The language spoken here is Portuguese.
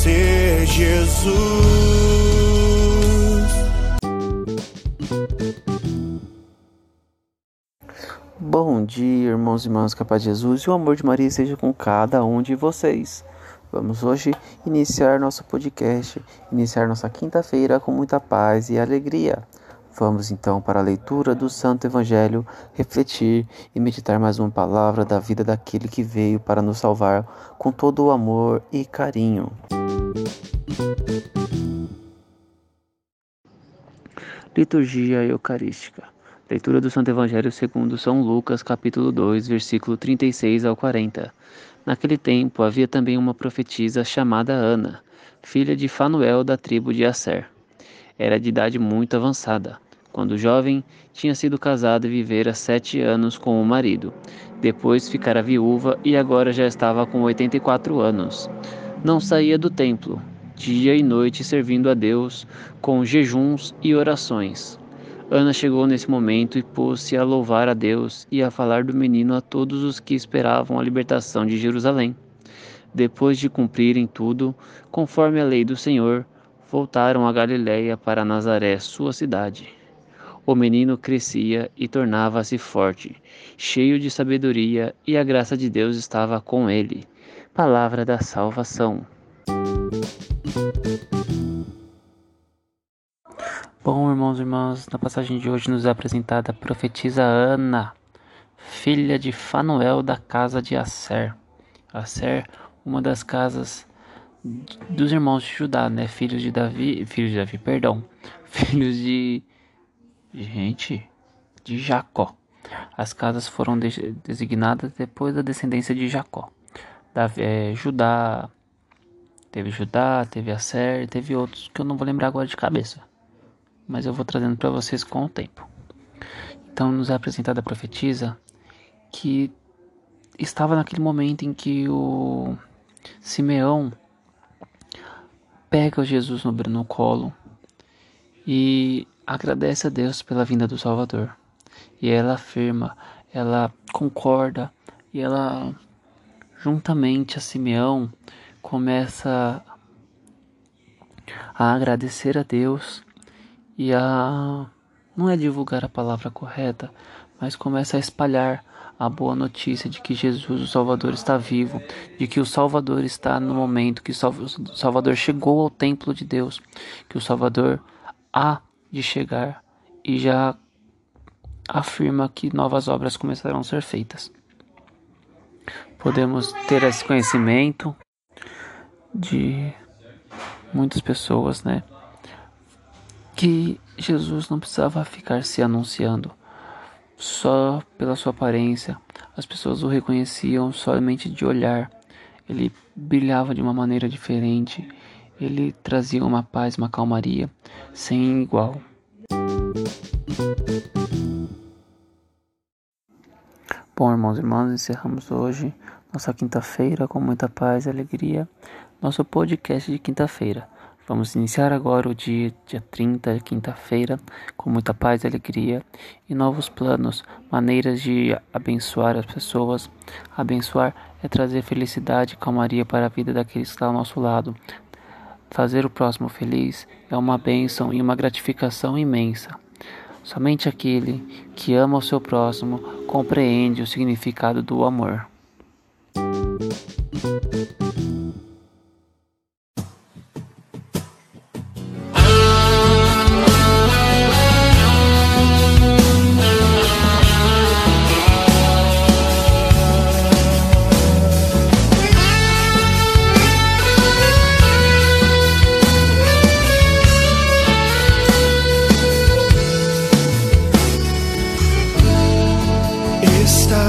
Conhecer Jesus. Bom dia, irmãos e irmãs, capaz de Jesus e o amor de Maria esteja com cada um de vocês. Vamos hoje iniciar nosso podcast, iniciar nossa quinta-feira com muita paz e alegria. Vamos então para a leitura do Santo Evangelho, refletir e meditar mais uma palavra da vida daquele que veio para nos salvar com todo o amor e carinho. Liturgia Eucarística. Leitura do Santo Evangelho segundo São Lucas, capítulo 2, versículo 36 ao 40. Naquele tempo havia também uma profetisa chamada Ana, filha de Fanuel da tribo de Asser. Era de idade muito avançada. Quando jovem, tinha sido casada e vivera sete anos com o marido. Depois ficara viúva e agora já estava com 84 anos. Não saía do templo, dia e noite servindo a Deus com jejuns e orações. Ana chegou nesse momento e pôs-se a louvar a Deus e a falar do menino a todos os que esperavam a libertação de Jerusalém. Depois de cumprirem tudo, conforme a lei do Senhor, voltaram a Galiléia para Nazaré, sua cidade. O menino crescia e tornava-se forte, cheio de sabedoria, e a graça de Deus estava com ele. Palavra da salvação. Bom, irmãos e irmãs, na passagem de hoje nos é apresentada a profetisa Ana, filha de Fanuel da casa de Asser. Asser, uma das casas dos irmãos de Judá, né? Filhos de Davi, filhos de Davi, perdão, filhos de gente de Jacó. As casas foram de- designadas depois da descendência de Jacó. Davi, é, Judá, teve Judá, teve Asser, teve outros que eu não vou lembrar agora de cabeça mas eu vou trazendo para vocês com o tempo. Então, nos é apresentada a profetisa que estava naquele momento em que o Simeão pega o Jesus no, no colo e agradece a Deus pela vinda do Salvador. E ela afirma, ela concorda e ela, juntamente a Simeão, começa a agradecer a Deus e a não é divulgar a palavra correta, mas começa a espalhar a boa notícia de que Jesus, o Salvador, está vivo, de que o Salvador está no momento, que o Sal- o Salvador chegou ao templo de Deus, que o Salvador há de chegar e já afirma que novas obras começarão a ser feitas. Podemos ter esse conhecimento de muitas pessoas, né? que Jesus não precisava ficar se anunciando só pela sua aparência. As pessoas o reconheciam somente de olhar. Ele brilhava de uma maneira diferente. Ele trazia uma paz, uma calmaria sem igual. Bom, irmãos e irmãs, encerramos hoje nossa quinta-feira com muita paz e alegria. Nosso podcast de quinta-feira. Vamos iniciar agora o dia, dia 30, quinta-feira, com muita paz e alegria e novos planos, maneiras de abençoar as pessoas. Abençoar é trazer felicidade e calmaria para a vida daqueles que estão ao nosso lado. Fazer o próximo feliz é uma bênção e uma gratificação imensa. Somente aquele que ama o seu próximo compreende o significado do amor.